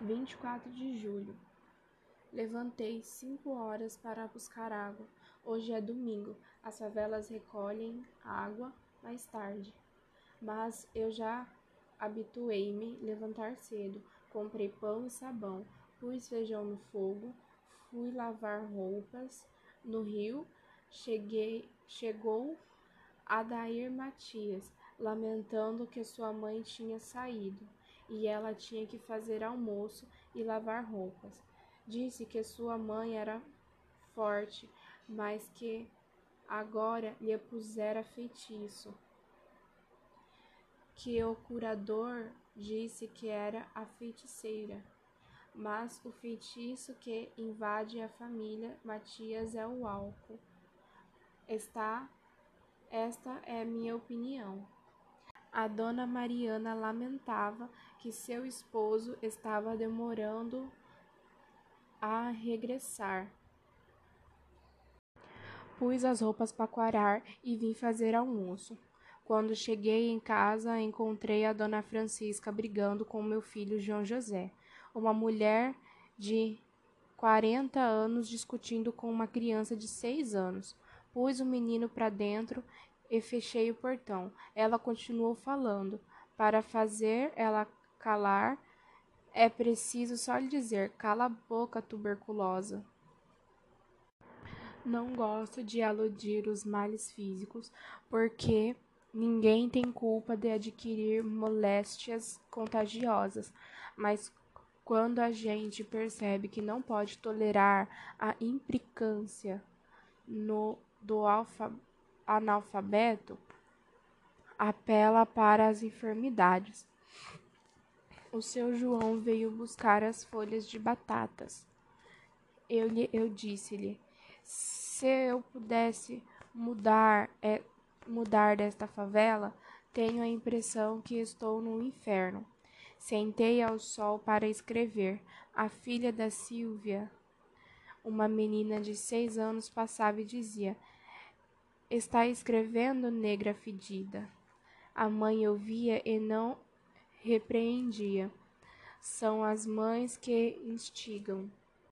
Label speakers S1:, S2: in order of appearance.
S1: 24 de julho. Levantei cinco horas para buscar água. Hoje é domingo. As favelas recolhem água mais tarde. Mas eu já habituei-me levantar cedo. Comprei pão e sabão, pus feijão no fogo, fui lavar roupas no rio. Cheguei, chegou Adair Matias, lamentando que sua mãe tinha saído e ela tinha que fazer almoço e lavar roupas. Disse que sua mãe era forte, mas que agora lhe pusera feitiço. Que o curador disse que era a feiticeira. Mas o feitiço que invade a família Matias é o álcool. Está, esta é minha opinião. A dona Mariana lamentava que seu esposo estava demorando a regressar. Pus as roupas para quarar e vim fazer almoço. Quando cheguei em casa, encontrei a dona Francisca brigando com meu filho João José, uma mulher de 40 anos discutindo com uma criança de 6 anos. Pus o menino para dentro e fechei o portão. Ela continuou falando. Para fazer ela calar, é preciso só lhe dizer: cala a boca, tuberculosa. Não gosto de aludir os males físicos, porque ninguém tem culpa de adquirir moléstias contagiosas, mas quando a gente percebe que não pode tolerar a implicância no, do alfabeto, analfabeto apela para as enfermidades. O seu João veio buscar as folhas de batatas. Eu, eu disse-lhe: se eu pudesse mudar, é, mudar desta favela, tenho a impressão que estou no inferno. Sentei ao sol para escrever. A filha da Silvia, uma menina de seis anos, passava e dizia: Está escrevendo, negra fedida. A mãe ouvia e não repreendia. São as mães que instigam.